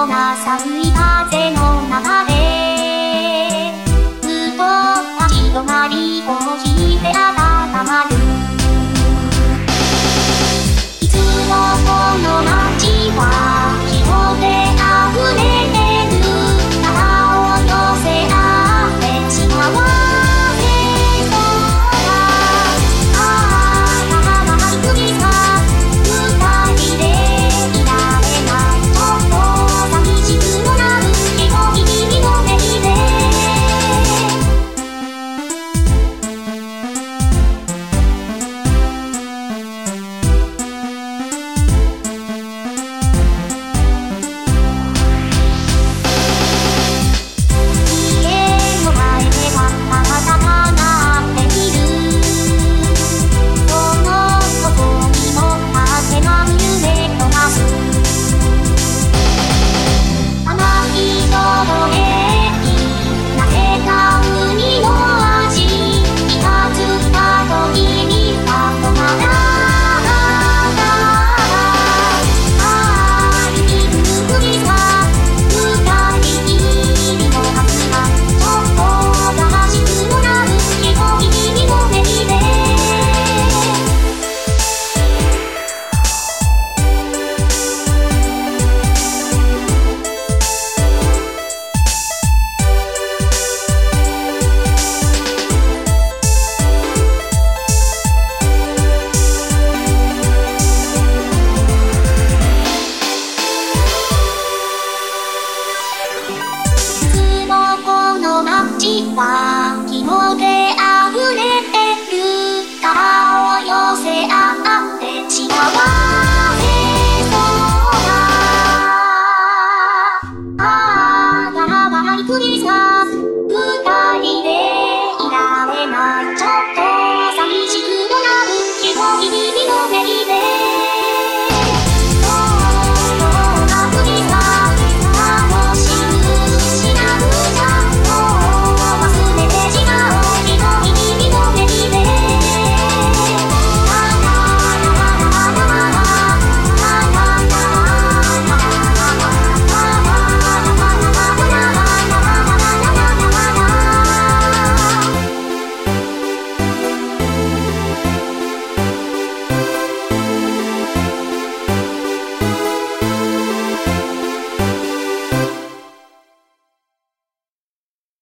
ような寒い風の